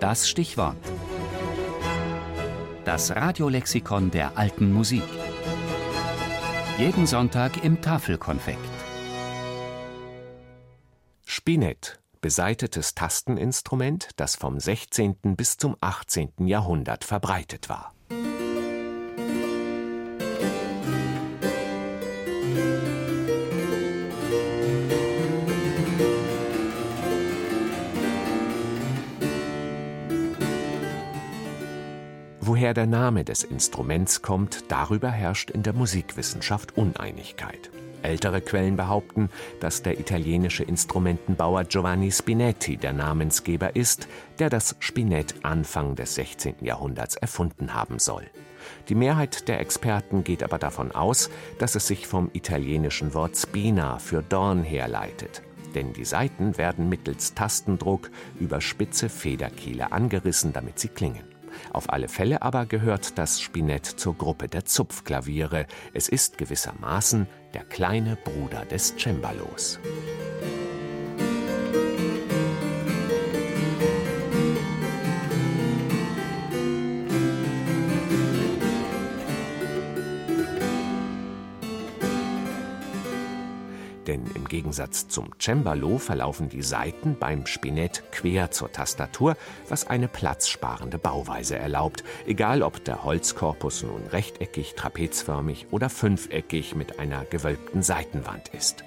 Das Stichwort. Das Radiolexikon der alten Musik. Jeden Sonntag im Tafelkonfekt. Spinett, besaitetes Tasteninstrument, das vom 16. bis zum 18. Jahrhundert verbreitet war. Woher der Name des Instruments kommt, darüber herrscht in der Musikwissenschaft Uneinigkeit. Ältere Quellen behaupten, dass der italienische Instrumentenbauer Giovanni Spinetti der Namensgeber ist, der das Spinett Anfang des 16. Jahrhunderts erfunden haben soll. Die Mehrheit der Experten geht aber davon aus, dass es sich vom italienischen Wort spina für Dorn herleitet. Denn die Saiten werden mittels Tastendruck über spitze Federkiele angerissen, damit sie klingen. Auf alle Fälle aber gehört das Spinett zur Gruppe der Zupfklaviere. Es ist gewissermaßen der kleine Bruder des Cembalos. Denn im Gegensatz zum Cembalo verlaufen die Saiten beim Spinett quer zur Tastatur, was eine platzsparende Bauweise erlaubt, egal ob der Holzkorpus nun rechteckig, trapezförmig oder fünfeckig mit einer gewölbten Seitenwand ist.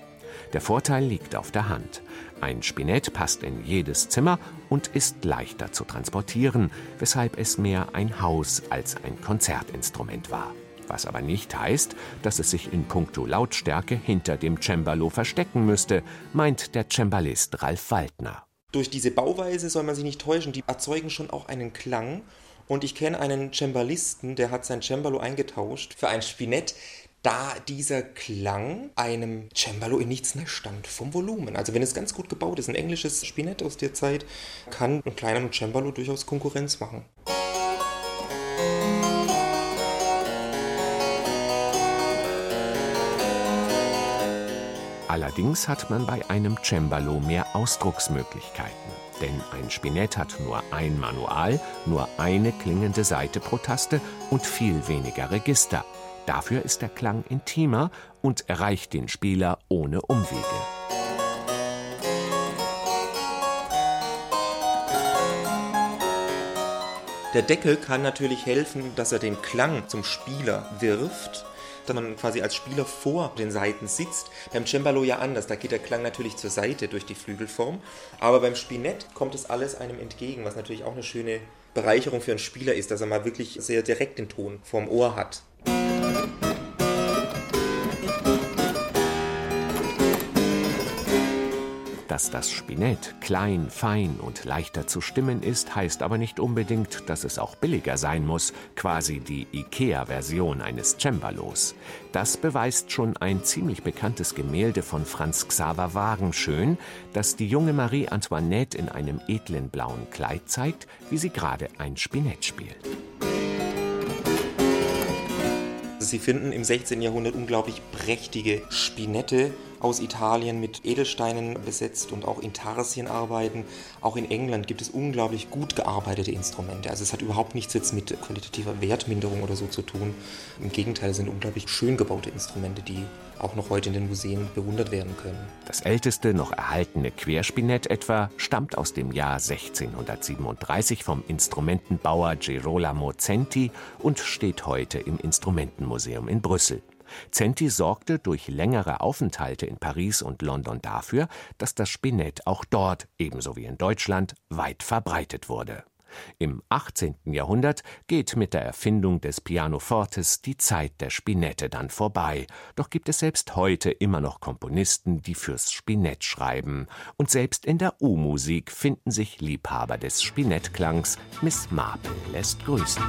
Der Vorteil liegt auf der Hand. Ein Spinett passt in jedes Zimmer und ist leichter zu transportieren, weshalb es mehr ein Haus als ein Konzertinstrument war was aber nicht heißt, dass es sich in puncto Lautstärke hinter dem Cembalo verstecken müsste, meint der Cembalist Ralf Waldner. Durch diese Bauweise soll man sich nicht täuschen, die erzeugen schon auch einen Klang. Und ich kenne einen Cembalisten, der hat sein Cembalo eingetauscht für ein Spinett, da dieser Klang einem Cembalo in nichts mehr stand vom Volumen. Also wenn es ganz gut gebaut ist, ein englisches Spinett aus der Zeit, kann ein kleiner Cembalo durchaus Konkurrenz machen. Allerdings hat man bei einem Cembalo mehr Ausdrucksmöglichkeiten. Denn ein Spinett hat nur ein Manual, nur eine klingende Saite pro Taste und viel weniger Register. Dafür ist der Klang intimer und erreicht den Spieler ohne Umwege. Der Deckel kann natürlich helfen, dass er den Klang zum Spieler wirft dass man quasi als Spieler vor den Saiten sitzt. Beim Cembalo ja anders, da geht der Klang natürlich zur Seite durch die Flügelform, aber beim Spinett kommt es alles einem entgegen, was natürlich auch eine schöne Bereicherung für einen Spieler ist, dass er mal wirklich sehr direkt den Ton vorm Ohr hat. Dass das Spinett klein, fein und leichter zu stimmen ist, heißt aber nicht unbedingt, dass es auch billiger sein muss, quasi die IKEA-Version eines Cembalos. Das beweist schon ein ziemlich bekanntes Gemälde von Franz Xaver Wagenschön, das die junge Marie Antoinette in einem edlen blauen Kleid zeigt, wie sie gerade ein Spinett spielt. Sie finden im 16. Jahrhundert unglaublich prächtige Spinette aus Italien mit Edelsteinen besetzt und auch Intarsien arbeiten. Auch in England gibt es unglaublich gut gearbeitete Instrumente. Also es hat überhaupt nichts jetzt mit qualitativer Wertminderung oder so zu tun. Im Gegenteil, es sind unglaublich schön gebaute Instrumente, die auch noch heute in den Museen bewundert werden können. Das älteste noch erhaltene Querspinett etwa stammt aus dem Jahr 1637 vom Instrumentenbauer Girolamo Centi und steht heute im Instrumentenmuseum in Brüssel. Centi sorgte durch längere Aufenthalte in Paris und London dafür, dass das Spinett auch dort, ebenso wie in Deutschland, weit verbreitet wurde. Im 18. Jahrhundert geht mit der Erfindung des Pianofortes die Zeit der Spinette dann vorbei. Doch gibt es selbst heute immer noch Komponisten, die fürs Spinett schreiben. Und selbst in der U-Musik finden sich Liebhaber des Spinettklangs. Miss Marple lässt grüßen.